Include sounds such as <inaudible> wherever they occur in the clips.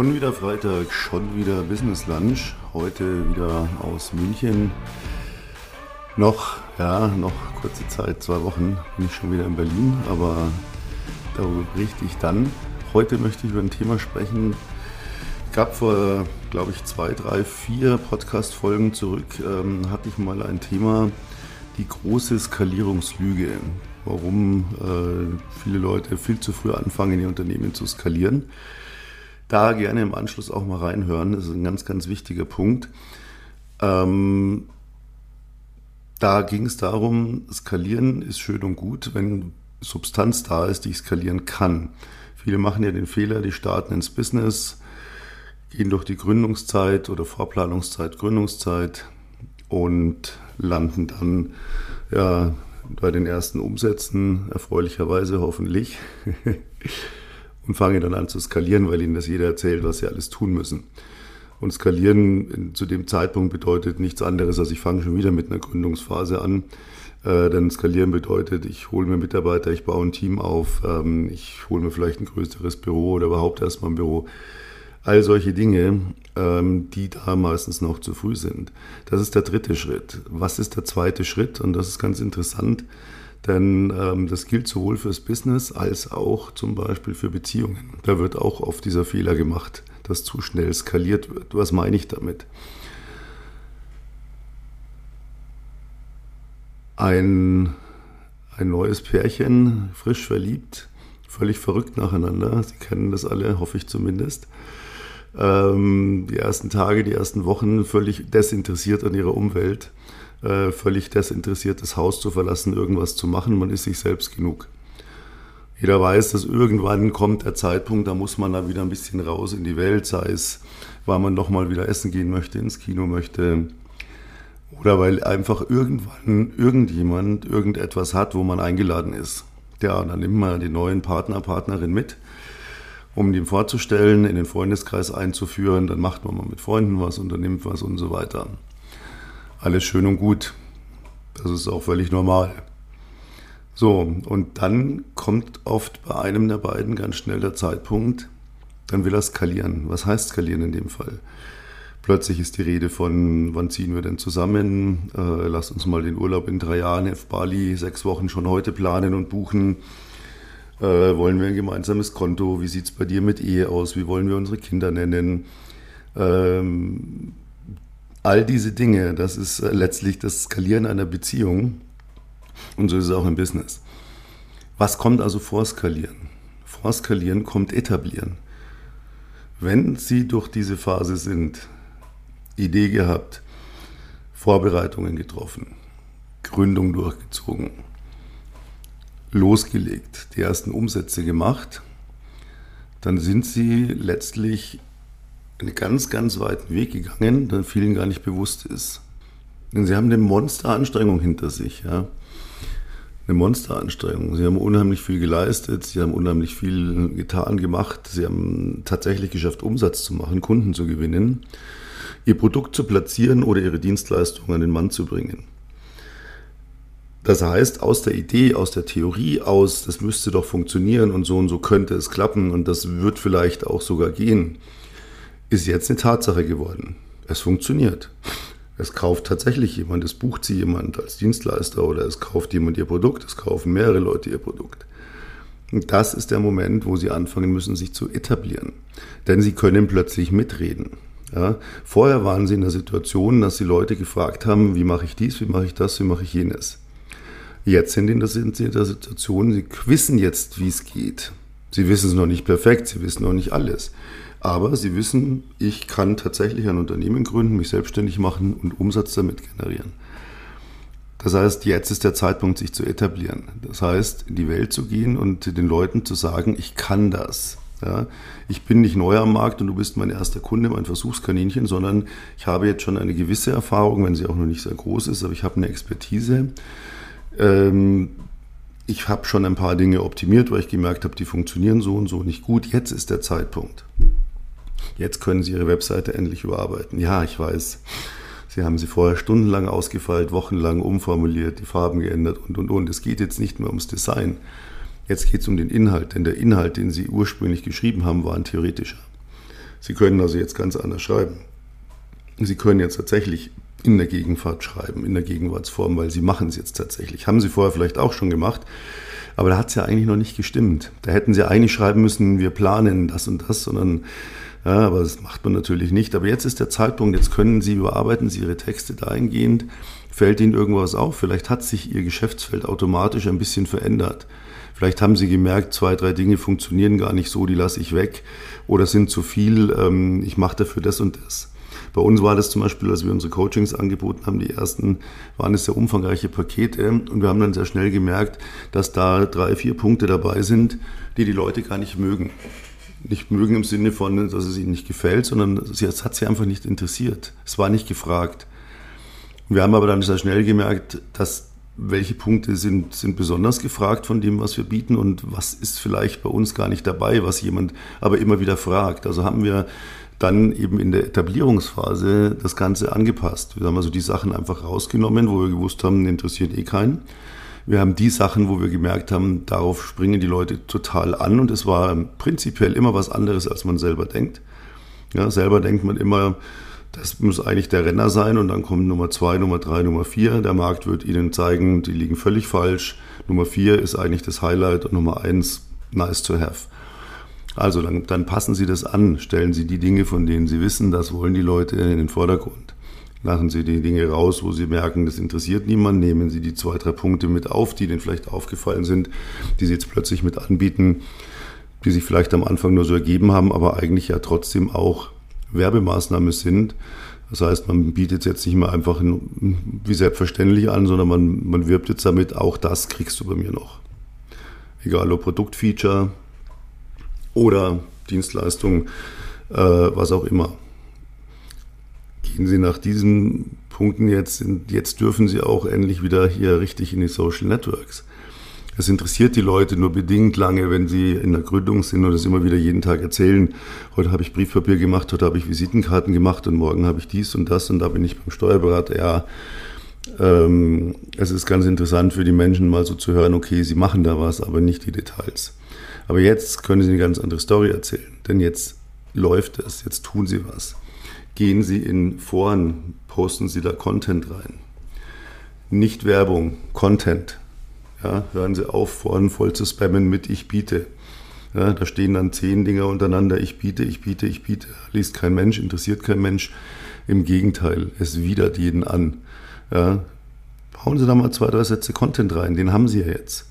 Schon wieder Freitag, schon wieder Business Lunch. Heute wieder aus München. Noch, ja, noch kurze Zeit, zwei Wochen bin ich schon wieder in Berlin, aber darüber berichte ich dann. Heute möchte ich über ein Thema sprechen. Gab vor, glaube ich, zwei, drei, vier Podcast-Folgen zurück, ähm, hatte ich mal ein Thema, die große Skalierungslüge. Warum äh, viele Leute viel zu früh anfangen, ihr Unternehmen zu skalieren da gerne im Anschluss auch mal reinhören. Das ist ein ganz, ganz wichtiger Punkt. Ähm, da ging es darum, skalieren ist schön und gut, wenn Substanz da ist, die ich skalieren kann. Viele machen ja den Fehler, die starten ins Business, gehen durch die Gründungszeit oder Vorplanungszeit, Gründungszeit und landen dann ja, bei den ersten Umsätzen, erfreulicherweise hoffentlich. <laughs> und fangen dann an zu skalieren, weil ihnen das jeder erzählt, was sie alles tun müssen. Und skalieren zu dem Zeitpunkt bedeutet nichts anderes, als ich fange schon wieder mit einer Gründungsphase an. Äh, denn skalieren bedeutet, ich hole mir Mitarbeiter, ich baue ein Team auf, ähm, ich hole mir vielleicht ein größeres Büro oder überhaupt erstmal ein Büro. All solche Dinge, ähm, die da meistens noch zu früh sind. Das ist der dritte Schritt. Was ist der zweite Schritt? Und das ist ganz interessant. Denn ähm, das gilt sowohl fürs Business als auch zum Beispiel für Beziehungen. Da wird auch oft dieser Fehler gemacht, dass zu schnell skaliert wird. Was meine ich damit? Ein, ein neues Pärchen, frisch verliebt, völlig verrückt nacheinander. Sie kennen das alle, hoffe ich zumindest. Ähm, die ersten Tage, die ersten Wochen völlig desinteressiert an ihrer Umwelt äh, völlig desinteressiert, das Haus zu verlassen, irgendwas zu machen. Man ist sich selbst genug. Jeder weiß, dass irgendwann kommt der Zeitpunkt, da muss man da wieder ein bisschen raus in die Welt, sei es, weil man noch mal wieder essen gehen möchte, ins Kino möchte oder weil einfach irgendwann irgendjemand irgendetwas hat, wo man eingeladen ist. Ja, dann nimmt man den neuen Partner, Partnerin mit, um den vorzustellen, in den Freundeskreis einzuführen. Dann macht man mal mit Freunden was, unternimmt was und so weiter alles schön und gut. Das ist auch völlig normal. So, und dann kommt oft bei einem der beiden ganz schnell der Zeitpunkt, dann will er skalieren. Was heißt skalieren in dem Fall? Plötzlich ist die Rede von, wann ziehen wir denn zusammen? Äh, lass uns mal den Urlaub in drei Jahren auf Bali sechs Wochen schon heute planen und buchen. Äh, wollen wir ein gemeinsames Konto? Wie sieht es bei dir mit Ehe aus? Wie wollen wir unsere Kinder nennen? Ähm, all diese Dinge, das ist äh, letztlich das Skalieren einer Beziehung. Und so ist es auch im Business. Was kommt also vor Skalieren? Vor Skalieren kommt Etablieren. Wenn Sie durch diese Phase sind, Idee gehabt, Vorbereitungen getroffen, Gründung durchgezogen, losgelegt, die ersten Umsätze gemacht, dann sind Sie letztlich einen ganz, ganz weiten Weg gegangen, der vielen gar nicht bewusst ist. Denn sie haben eine Monsteranstrengung hinter sich, ja. Eine Monsteranstrengung. Sie haben unheimlich viel geleistet, sie haben unheimlich viel getan, gemacht, sie haben tatsächlich geschafft, Umsatz zu machen, Kunden zu gewinnen, ihr Produkt zu platzieren oder ihre Dienstleistung an den Mann zu bringen. Das heißt, aus der Idee, aus der Theorie aus, das müsste doch funktionieren und so und so könnte es klappen und das wird vielleicht auch sogar gehen ist jetzt eine Tatsache geworden. Es funktioniert. Es kauft tatsächlich jemand, es bucht sie jemand als Dienstleister oder es kauft jemand ihr Produkt, es kaufen mehrere Leute ihr Produkt. Und das ist der Moment, wo sie anfangen müssen, sich zu etablieren. Denn sie können plötzlich mitreden. Ja, vorher waren sie in der Situation, dass sie Leute gefragt haben, wie mache ich dies, wie mache ich das, wie mache ich jenes. Jetzt sind, sie in der Situation, sie wissen jetzt, wie es geht. Sie wissen es noch nicht perfekt, sie wissen noch nicht alles. Aber sie wissen, ich kann tatsächlich ein Unternehmen gründen, mich selbstständig machen und Umsatz damit generieren. Das heißt, jetzt ist der Zeitpunkt, sich zu etablieren. Das heißt, in die Welt zu gehen und den Leuten zu sagen, ich kann das. Ja, ich bin nicht neu am Markt und du bist mein erster Kunde, mein Versuchskaninchen, sondern ich habe jetzt schon eine gewisse Erfahrung, wenn sie auch noch nicht sehr groß ist, aber ich habe eine Expertise. Ähm, ich habe schon ein paar Dinge optimiert, weil ich gemerkt habe, die funktionieren so und so nicht gut. Jetzt ist der Zeitpunkt. Jetzt können Sie Ihre Webseite endlich überarbeiten. Ja, ich weiß. Sie haben sie vorher stundenlang ausgefeilt, wochenlang umformuliert, die Farben geändert und, und, und. Es geht jetzt nicht mehr ums Design. Jetzt geht es um den Inhalt, denn der Inhalt, den Sie ursprünglich geschrieben haben, war ein theoretischer. Sie können also jetzt ganz anders schreiben. Sie können jetzt tatsächlich in der Gegenwart schreiben, in der Gegenwartsform, weil Sie machen es jetzt tatsächlich. Haben Sie vorher vielleicht auch schon gemacht, aber da hat es ja eigentlich noch nicht gestimmt. Da hätten Sie eigentlich schreiben müssen, wir planen das und das, sondern ja, aber das macht man natürlich nicht. Aber jetzt ist der Zeitpunkt, jetzt können Sie überarbeiten Sie Ihre Texte dahingehend, fällt Ihnen irgendwas auf. Vielleicht hat sich Ihr Geschäftsfeld automatisch ein bisschen verändert. Vielleicht haben Sie gemerkt, zwei, drei Dinge funktionieren gar nicht so, die lasse ich weg oder sind zu viel, ähm, ich mache dafür das und das. Bei uns war das zum Beispiel, als wir unsere Coachings angeboten haben, die ersten waren es sehr umfangreiche Pakete und wir haben dann sehr schnell gemerkt, dass da drei, vier Punkte dabei sind, die die Leute gar nicht mögen nicht mögen im Sinne von, dass es ihnen nicht gefällt, sondern es hat sie einfach nicht interessiert. Es war nicht gefragt. Wir haben aber dann sehr schnell gemerkt, dass welche Punkte sind, sind besonders gefragt von dem, was wir bieten und was ist vielleicht bei uns gar nicht dabei, was jemand aber immer wieder fragt. Also haben wir dann eben in der Etablierungsphase das Ganze angepasst. Wir haben also die Sachen einfach rausgenommen, wo wir gewusst haben, interessiert eh keinen. Wir haben die Sachen, wo wir gemerkt haben, darauf springen die Leute total an und es war prinzipiell immer was anderes, als man selber denkt. Ja, selber denkt man immer, das muss eigentlich der Renner sein und dann kommt Nummer zwei, Nummer drei, Nummer vier. Der Markt wird Ihnen zeigen, die liegen völlig falsch. Nummer vier ist eigentlich das Highlight und Nummer eins, nice to have. Also dann, dann passen Sie das an, stellen Sie die Dinge, von denen Sie wissen, das wollen die Leute in den Vordergrund. Lachen Sie die Dinge raus, wo Sie merken, das interessiert niemand. Nehmen Sie die zwei, drei Punkte mit auf, die Ihnen vielleicht aufgefallen sind, die Sie jetzt plötzlich mit anbieten, die sich vielleicht am Anfang nur so ergeben haben, aber eigentlich ja trotzdem auch Werbemaßnahme sind. Das heißt, man bietet jetzt nicht mehr einfach wie selbstverständlich an, sondern man, man wirbt jetzt damit, auch das kriegst du bei mir noch. Egal ob Produktfeature oder Dienstleistung, äh, was auch immer gehen Sie nach diesen Punkten jetzt, jetzt dürfen Sie auch endlich wieder hier richtig in die Social Networks. Es interessiert die Leute nur bedingt lange, wenn sie in der Gründung sind und das immer wieder jeden Tag erzählen. Heute habe ich Briefpapier gemacht, heute habe ich Visitenkarten gemacht und morgen habe ich dies und das und da bin ich beim Steuerberater. Ja, ähm, es ist ganz interessant für die Menschen mal so zu hören, okay, sie machen da was, aber nicht die Details. Aber jetzt können sie eine ganz andere Story erzählen, denn jetzt läuft es, jetzt tun sie was. Gehen Sie in Foren, posten Sie da Content rein. Nicht Werbung, Content. Ja, hören Sie auf, Foren voll zu spammen mit Ich biete. Ja, da stehen dann zehn Dinger untereinander, ich biete, ich biete, ich biete. Liest kein Mensch, interessiert kein Mensch. Im Gegenteil, es widert jeden an. Ja, hauen Sie da mal zwei, drei Sätze Content rein, den haben Sie ja jetzt.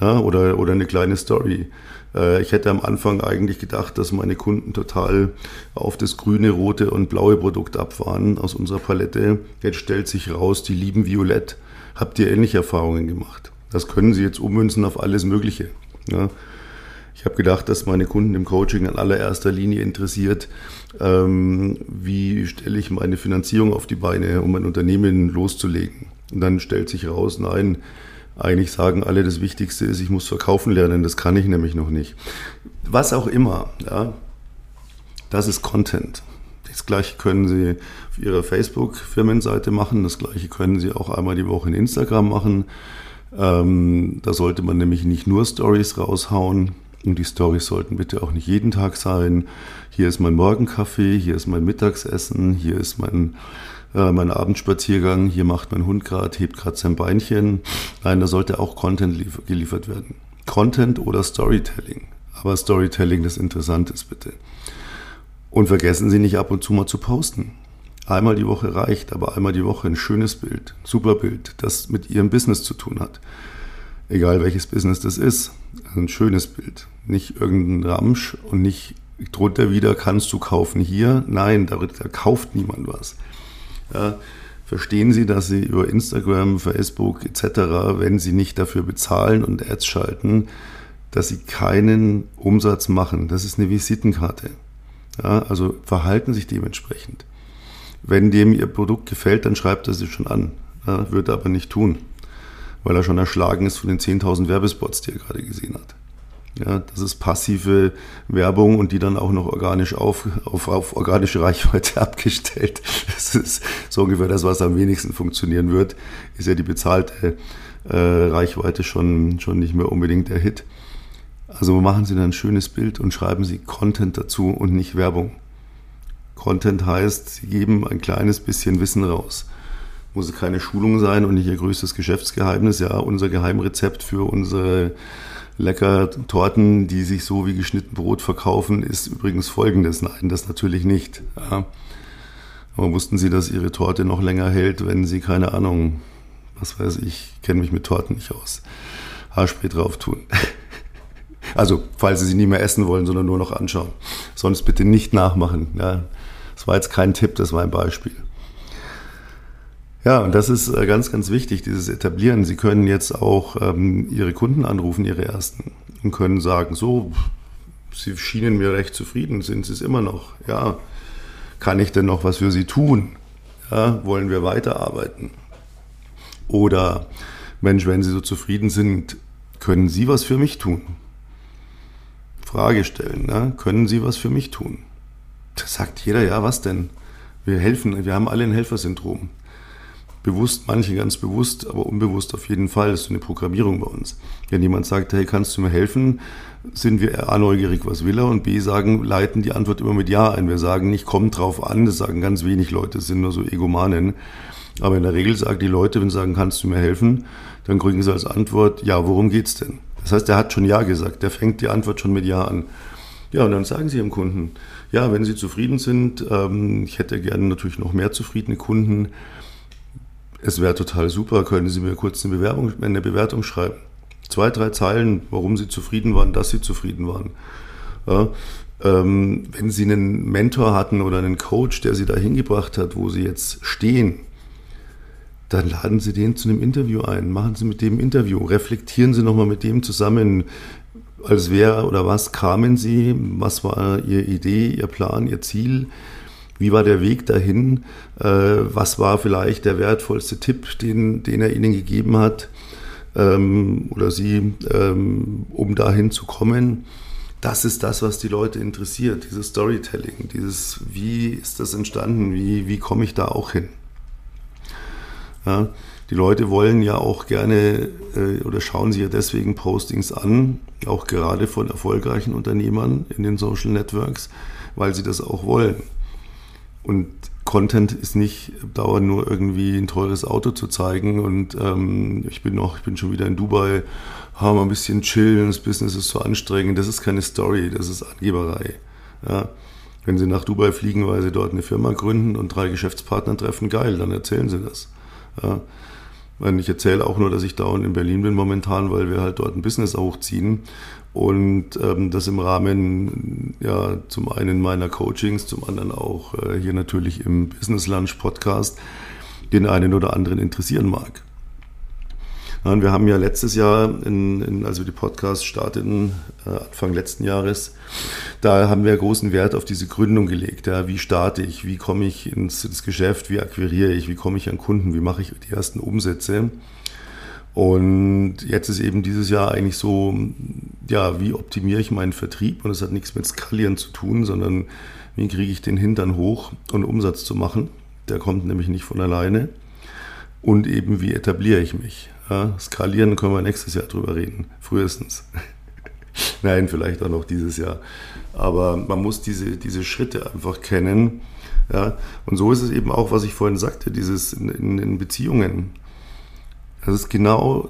Ja, oder, oder eine kleine Story. Äh, ich hätte am Anfang eigentlich gedacht, dass meine Kunden total auf das grüne, rote und blaue Produkt abfahren aus unserer Palette. Jetzt stellt sich raus, die lieben Violett. Habt ihr ähnliche Erfahrungen gemacht? Das können Sie jetzt ummünzen auf alles Mögliche. Ja. Ich habe gedacht, dass meine Kunden im Coaching in allererster Linie interessiert, ähm, wie stelle ich meine Finanzierung auf die Beine, um mein Unternehmen loszulegen. Und dann stellt sich raus, nein, eigentlich sagen alle, das Wichtigste ist, ich muss verkaufen lernen, das kann ich nämlich noch nicht. Was auch immer, ja, das ist Content. Das gleiche können Sie auf Ihrer Facebook-Firmenseite machen, das gleiche können Sie auch einmal die Woche in Instagram machen. Ähm, da sollte man nämlich nicht nur Stories raushauen und die Stories sollten bitte auch nicht jeden Tag sein. Hier ist mein Morgenkaffee, hier ist mein Mittagsessen, hier ist mein äh, mein Abendspaziergang, hier macht mein Hund gerade, hebt gerade sein Beinchen. Nein, da sollte auch Content geliefert werden. Content oder Storytelling. Aber Storytelling, das interessant ist, bitte. Und vergessen Sie nicht ab und zu mal zu posten. Einmal die Woche reicht, aber einmal die Woche ein schönes Bild, super Bild, das mit Ihrem Business zu tun hat. Egal welches Business das ist, ein schönes Bild. Nicht irgendein Ramsch und nicht drunter wieder kannst du kaufen hier. Nein, da, da kauft niemand was. Ja, verstehen Sie, dass Sie über Instagram, Facebook etc., wenn Sie nicht dafür bezahlen und Ads schalten, dass Sie keinen Umsatz machen. Das ist eine Visitenkarte. Ja, also verhalten sich dementsprechend. Wenn dem Ihr Produkt gefällt, dann schreibt er Sie schon an. Ja, wird er aber nicht tun, weil er schon erschlagen ist von den 10.000 Werbespots, die er gerade gesehen hat. Ja, das ist passive Werbung und die dann auch noch organisch auf, auf, auf organische Reichweite <laughs> abgestellt. Das ist so ungefähr das, was am wenigsten funktionieren wird. Ist ja die bezahlte äh, Reichweite schon, schon nicht mehr unbedingt der Hit. Also machen Sie dann ein schönes Bild und schreiben Sie Content dazu und nicht Werbung. Content heißt, sie geben ein kleines bisschen Wissen raus. Muss keine Schulung sein und nicht ihr größtes Geschäftsgeheimnis. Ja, unser Geheimrezept für unsere lecker Torten, die sich so wie geschnitten Brot verkaufen, ist übrigens folgendes. Nein, das natürlich nicht. Ja. Aber wussten Sie, dass Ihre Torte noch länger hält, wenn Sie, keine Ahnung, was weiß ich, kenne mich mit Torten nicht aus, Haarspray drauf tun? <laughs> Also, falls Sie sie nie mehr essen wollen, sondern nur noch anschauen. Sonst bitte nicht nachmachen. Ja. Das war jetzt kein Tipp, das war ein Beispiel. Ja, und das ist äh, ganz, ganz wichtig, dieses Etablieren. Sie können jetzt auch ähm, Ihre Kunden anrufen, Ihre ersten, und können sagen, so, Sie schienen mir recht zufrieden, sind Sie es immer noch? Ja, kann ich denn noch was für Sie tun? Ja, wollen wir weiterarbeiten? Oder, Mensch, wenn Sie so zufrieden sind, können Sie was für mich tun? Frage stellen. Ne? Können Sie was für mich tun? Da sagt jeder, ja, was denn? Wir helfen, wir haben alle ein Helfersyndrom. Bewusst, manche ganz bewusst, aber unbewusst auf jeden Fall. Das ist eine Programmierung bei uns. Wenn jemand sagt, hey, kannst du mir helfen, sind wir A neugierig, was will er? Und B sagen, leiten die Antwort immer mit Ja ein. Wir sagen nicht, kommt drauf an, das sagen ganz wenig Leute, das sind nur so Egomanen. Aber in der Regel sagen die Leute, wenn sie sagen, kannst du mir helfen, dann kriegen sie als Antwort, ja, worum geht's denn? Das heißt, er hat schon Ja gesagt. Der fängt die Antwort schon mit Ja an. Ja, und dann sagen Sie Ihrem Kunden, ja, wenn Sie zufrieden sind, ähm, ich hätte gerne natürlich noch mehr zufriedene Kunden. Es wäre total super, können Sie mir kurz eine, Bewerbung, eine Bewertung schreiben. Zwei, drei Zeilen, warum Sie zufrieden waren, dass Sie zufrieden waren. Ja, ähm, wenn Sie einen Mentor hatten oder einen Coach, der Sie dahin gebracht hat, wo Sie jetzt stehen, dann laden Sie den zu einem Interview ein, machen Sie mit dem Interview, reflektieren Sie nochmal mit dem zusammen, als wer oder was kamen Sie, was war Ihre Idee, Ihr Plan, Ihr Ziel, wie war der Weg dahin, äh, was war vielleicht der wertvollste Tipp, den, den er Ihnen gegeben hat ähm, oder Sie, ähm, um dahin zu kommen. Das ist das, was die Leute interessiert, dieses Storytelling, dieses, wie ist das entstanden, wie, wie komme ich da auch hin. Ja, die Leute wollen ja auch gerne äh, oder schauen sich ja deswegen Postings an, auch gerade von erfolgreichen Unternehmern in den Social Networks, weil sie das auch wollen. Und Content ist nicht dauernd nur irgendwie ein teures Auto zu zeigen und ähm, ich bin noch, ich bin schon wieder in Dubai, haben ein bisschen chillen, das Business ist so anstrengend. Das ist keine Story, das ist Angeberei. Ja. Wenn Sie nach Dubai fliegen, weil Sie dort eine Firma gründen und drei Geschäftspartner treffen, geil, dann erzählen Sie das. Ja. Ich erzähle auch nur, dass ich dauernd in Berlin bin momentan, weil wir halt dort ein Business hochziehen und ähm, das im Rahmen ja zum einen meiner Coachings, zum anderen auch äh, hier natürlich im Business Lunch Podcast den einen oder anderen interessieren mag. Ja, wir haben ja letztes Jahr, in, in, als wir die Podcasts starteten, äh, Anfang letzten Jahres, da haben wir großen Wert auf diese Gründung gelegt. Ja, wie starte ich, wie komme ich ins, ins Geschäft, wie akquiriere ich, wie komme ich an Kunden, wie mache ich die ersten Umsätze. Und jetzt ist eben dieses Jahr eigentlich so, ja, wie optimiere ich meinen Vertrieb? Und es hat nichts mit Skalieren zu tun, sondern wie kriege ich den Hintern hoch und Umsatz zu machen? Der kommt nämlich nicht von alleine. Und eben, wie etabliere ich mich? Ja, skalieren können wir nächstes Jahr drüber reden, frühestens. <laughs> Nein, vielleicht auch noch dieses Jahr. Aber man muss diese, diese Schritte einfach kennen. Ja? Und so ist es eben auch, was ich vorhin sagte, dieses in, in, in Beziehungen. Das ist genau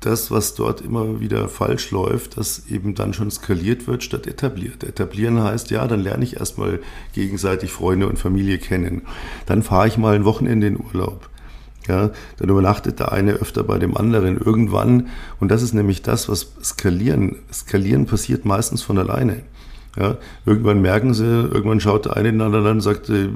das, was dort immer wieder falsch läuft, dass eben dann schon skaliert wird statt etabliert. Etablieren heißt, ja, dann lerne ich erstmal gegenseitig Freunde und Familie kennen. Dann fahre ich mal ein Wochenende in Urlaub. Ja, dann übernachtet der eine öfter bei dem anderen irgendwann. Und das ist nämlich das, was skalieren. Skalieren passiert meistens von alleine. Ja, irgendwann merken sie, irgendwann schaut der eine den anderen an und sagt, äh,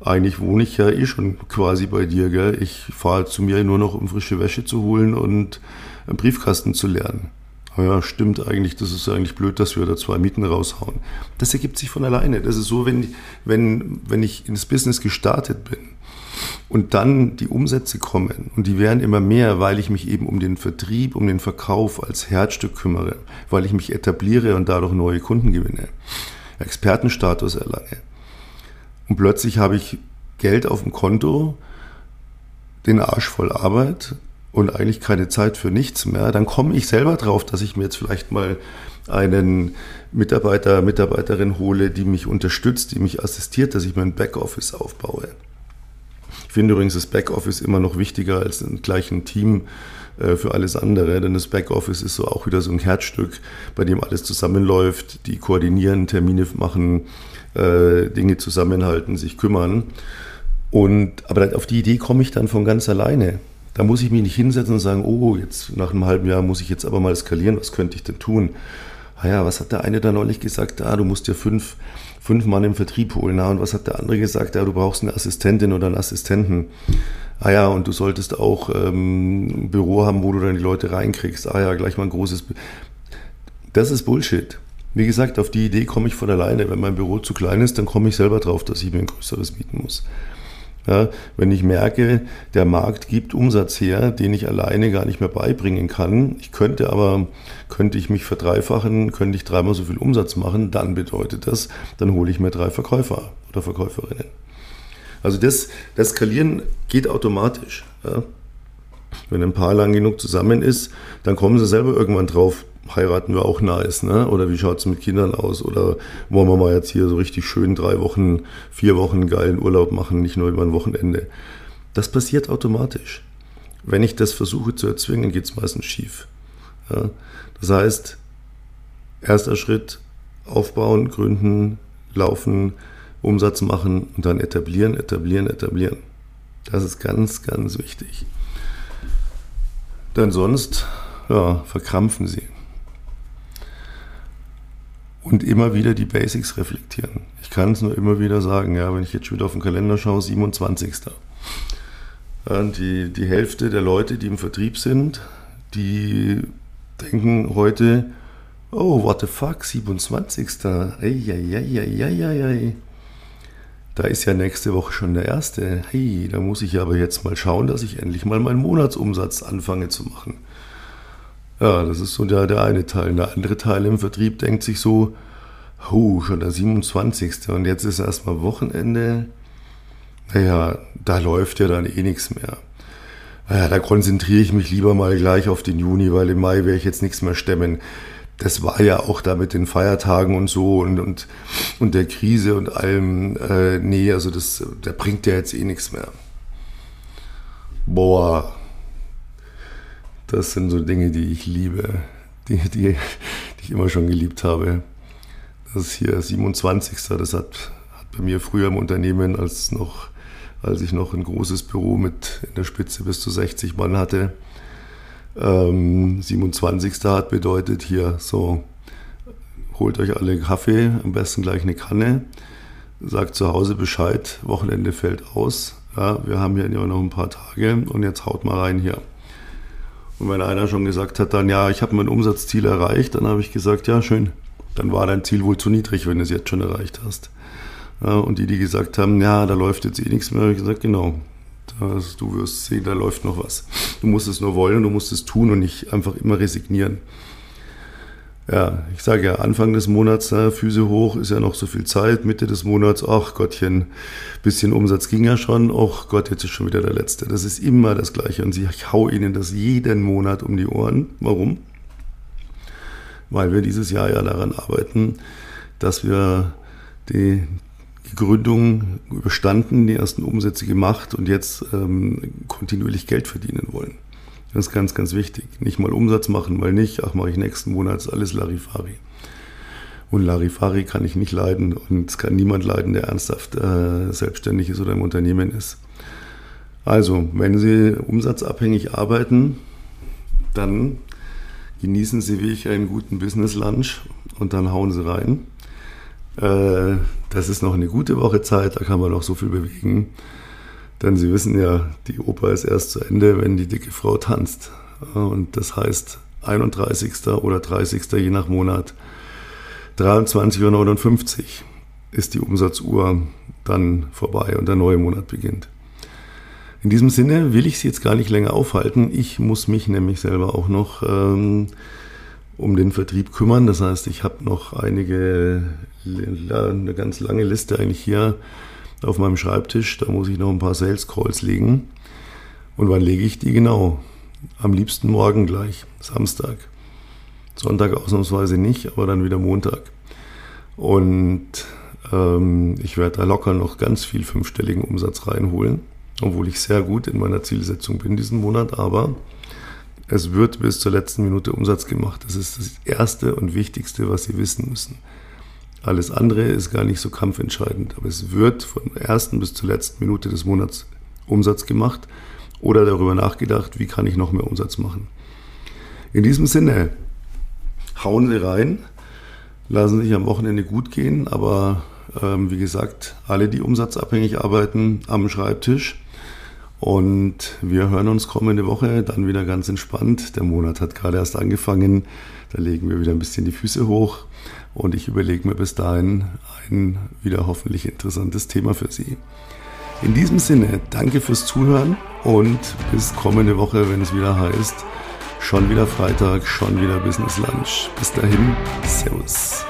eigentlich wohne ich ja eh schon quasi bei dir. Gell? Ich fahre zu mir nur noch, um frische Wäsche zu holen und einen Briefkasten zu lernen. Ja, stimmt eigentlich, das ist eigentlich blöd, dass wir da zwei Mieten raushauen. Das ergibt sich von alleine. Das ist so, wenn, wenn, wenn ich ins Business gestartet bin und dann die Umsätze kommen und die werden immer mehr, weil ich mich eben um den Vertrieb, um den Verkauf als Herzstück kümmere, weil ich mich etabliere und dadurch neue Kunden gewinne, Expertenstatus erlange. Und plötzlich habe ich Geld auf dem Konto, den Arsch voll Arbeit und eigentlich keine Zeit für nichts mehr, dann komme ich selber drauf, dass ich mir jetzt vielleicht mal einen Mitarbeiter, Mitarbeiterin hole, die mich unterstützt, die mich assistiert, dass ich mein Backoffice aufbaue. Ich finde übrigens das Backoffice immer noch wichtiger als ein gleichen Team äh, für alles andere, denn das Backoffice ist so auch wieder so ein Herzstück, bei dem alles zusammenläuft, die koordinieren, Termine machen, äh, Dinge zusammenhalten, sich kümmern. Und, aber auf die Idee komme ich dann von ganz alleine. Da muss ich mich nicht hinsetzen und sagen, oh, jetzt nach einem halben Jahr muss ich jetzt aber mal skalieren, was könnte ich denn tun? Ah ja, was hat der eine da neulich gesagt? Ah, du musst dir fünf, fünf Mann im Vertrieb holen. Ah, und was hat der andere gesagt? Ja, du brauchst eine Assistentin oder einen Assistenten. Ah ja, und du solltest auch ähm, ein Büro haben, wo du dann die Leute reinkriegst. Ah ja, gleich mal ein großes. Bü das ist Bullshit. Wie gesagt, auf die Idee komme ich von alleine. Wenn mein Büro zu klein ist, dann komme ich selber drauf, dass ich mir ein größeres mieten muss. Ja, wenn ich merke, der Markt gibt Umsatz her, den ich alleine gar nicht mehr beibringen kann, ich könnte aber, könnte ich mich verdreifachen, könnte ich dreimal so viel Umsatz machen, dann bedeutet das, dann hole ich mir drei Verkäufer oder Verkäuferinnen. Also das, das Skalieren geht automatisch. Ja. Wenn ein Paar lang genug zusammen ist, dann kommen sie selber irgendwann drauf, heiraten wir auch nice, ne? Oder wie schaut es mit Kindern aus? Oder wollen wir mal jetzt hier so richtig schön drei Wochen, vier Wochen geilen Urlaub machen, nicht nur über ein Wochenende. Das passiert automatisch. Wenn ich das versuche zu erzwingen, geht es meistens schief. Ja? Das heißt, erster Schritt, aufbauen, gründen, laufen, Umsatz machen und dann etablieren, etablieren, etablieren. Das ist ganz, ganz wichtig. Denn sonst ja, verkrampfen sie und immer wieder die Basics reflektieren. Ich kann es nur immer wieder sagen, ja, wenn ich jetzt schon wieder auf den Kalender schaue, 27. Und die, die Hälfte der Leute, die im Vertrieb sind, die denken heute, oh, what the fuck, 27. Eieieiei. Da ist ja nächste Woche schon der erste. Hey, da muss ich aber jetzt mal schauen, dass ich endlich mal meinen Monatsumsatz anfange zu machen. Ja, das ist so der, der eine Teil. Der andere Teil im Vertrieb denkt sich so, oh, schon der 27. Und jetzt ist erstmal Wochenende. Naja, da läuft ja dann eh nichts mehr. Naja, da konzentriere ich mich lieber mal gleich auf den Juni, weil im Mai werde ich jetzt nichts mehr stemmen. Das war ja auch da mit den Feiertagen und so und, und, und der Krise und allem. Äh, nee, also das, da bringt ja jetzt eh nichts mehr. Boah, das sind so Dinge, die ich liebe, die, die, die ich immer schon geliebt habe. Das ist hier 27. Das hat, hat bei mir früher im Unternehmen, als, noch, als ich noch ein großes Büro mit in der Spitze bis zu 60 Mann hatte, ähm, 27. hat bedeutet hier so, holt euch alle Kaffee, am besten gleich eine Kanne, sagt zu Hause Bescheid, Wochenende fällt aus. Ja, wir haben hier noch ein paar Tage und jetzt haut mal rein hier. Und wenn einer schon gesagt hat, dann ja, ich habe mein Umsatzziel erreicht, dann habe ich gesagt, ja, schön. Dann war dein Ziel wohl zu niedrig, wenn du es jetzt schon erreicht hast. Und die, die gesagt haben, ja, da läuft jetzt eh nichts mehr, habe ich gesagt, genau. Das, du wirst sehen, da läuft noch was. Du musst es nur wollen, du musst es tun und nicht einfach immer resignieren ja, ich sage ja, Anfang des Monats, äh, Füße hoch, ist ja noch so viel Zeit. Mitte des Monats, ach Gottchen, bisschen Umsatz ging ja schon. Ach Gott, jetzt ist schon wieder der letzte. Das ist immer das Gleiche. Und ich hau Ihnen das jeden Monat um die Ohren. Warum? Weil wir dieses Jahr ja daran arbeiten, dass wir die, die Gründung überstanden, die ersten Umsätze gemacht und jetzt ähm, kontinuierlich Geld verdienen wollen. Das ist ganz, ganz wichtig. Nicht mal Umsatz machen, weil nicht, ach, mache ich nächsten Monat, ist alles Larifari. Und Larifari kann ich nicht leiden und es kann niemand leiden, der ernsthaft äh, selbstständig ist oder im Unternehmen ist. Also, wenn Sie umsatzabhängig arbeiten, dann genießen Sie wie ich einen guten Business Lunch und dann hauen Sie rein. Äh, das ist noch eine gute Woche Zeit, da kann man noch so viel bewegen. Denn Sie wissen ja, die Oper ist erst zu Ende, wenn die dicke Frau tanzt. Und das heißt 31. oder 30. je nach Monat, 23.59 Uhr ist die Umsatzuhr dann vorbei und der neue Monat beginnt. In diesem Sinne will ich Sie jetzt gar nicht länger aufhalten. Ich muss mich nämlich selber auch noch ähm, um den Vertrieb kümmern. Das heißt, ich habe noch einige, eine ganz lange Liste eigentlich hier auf meinem Schreibtisch. Da muss ich noch ein paar Sales Calls legen. Und wann lege ich die genau? Am liebsten morgen gleich, Samstag. Sonntag ausnahmsweise nicht, aber dann wieder Montag. Und ähm, ich werde da locker noch ganz viel fünfstelligen Umsatz reinholen, obwohl ich sehr gut in meiner Zielsetzung bin diesen Monat. Aber es wird bis zur letzten Minute Umsatz gemacht. Das ist das Erste und Wichtigste, was Sie wissen müssen. Alles andere ist gar nicht so kampfentscheidend, aber es wird von der ersten bis zur letzten Minute des Monats Umsatz gemacht oder darüber nachgedacht, wie kann ich noch mehr Umsatz machen. In diesem Sinne, hauen Sie rein, lassen sich am Wochenende gut gehen, aber ähm, wie gesagt, alle, die umsatzabhängig arbeiten, am Schreibtisch. Und wir hören uns kommende Woche dann wieder ganz entspannt. Der Monat hat gerade erst angefangen. Da legen wir wieder ein bisschen die Füße hoch. Und ich überlege mir bis dahin ein wieder hoffentlich interessantes Thema für Sie. In diesem Sinne, danke fürs Zuhören und bis kommende Woche, wenn es wieder heißt, schon wieder Freitag, schon wieder Business Lunch. Bis dahin, Servus.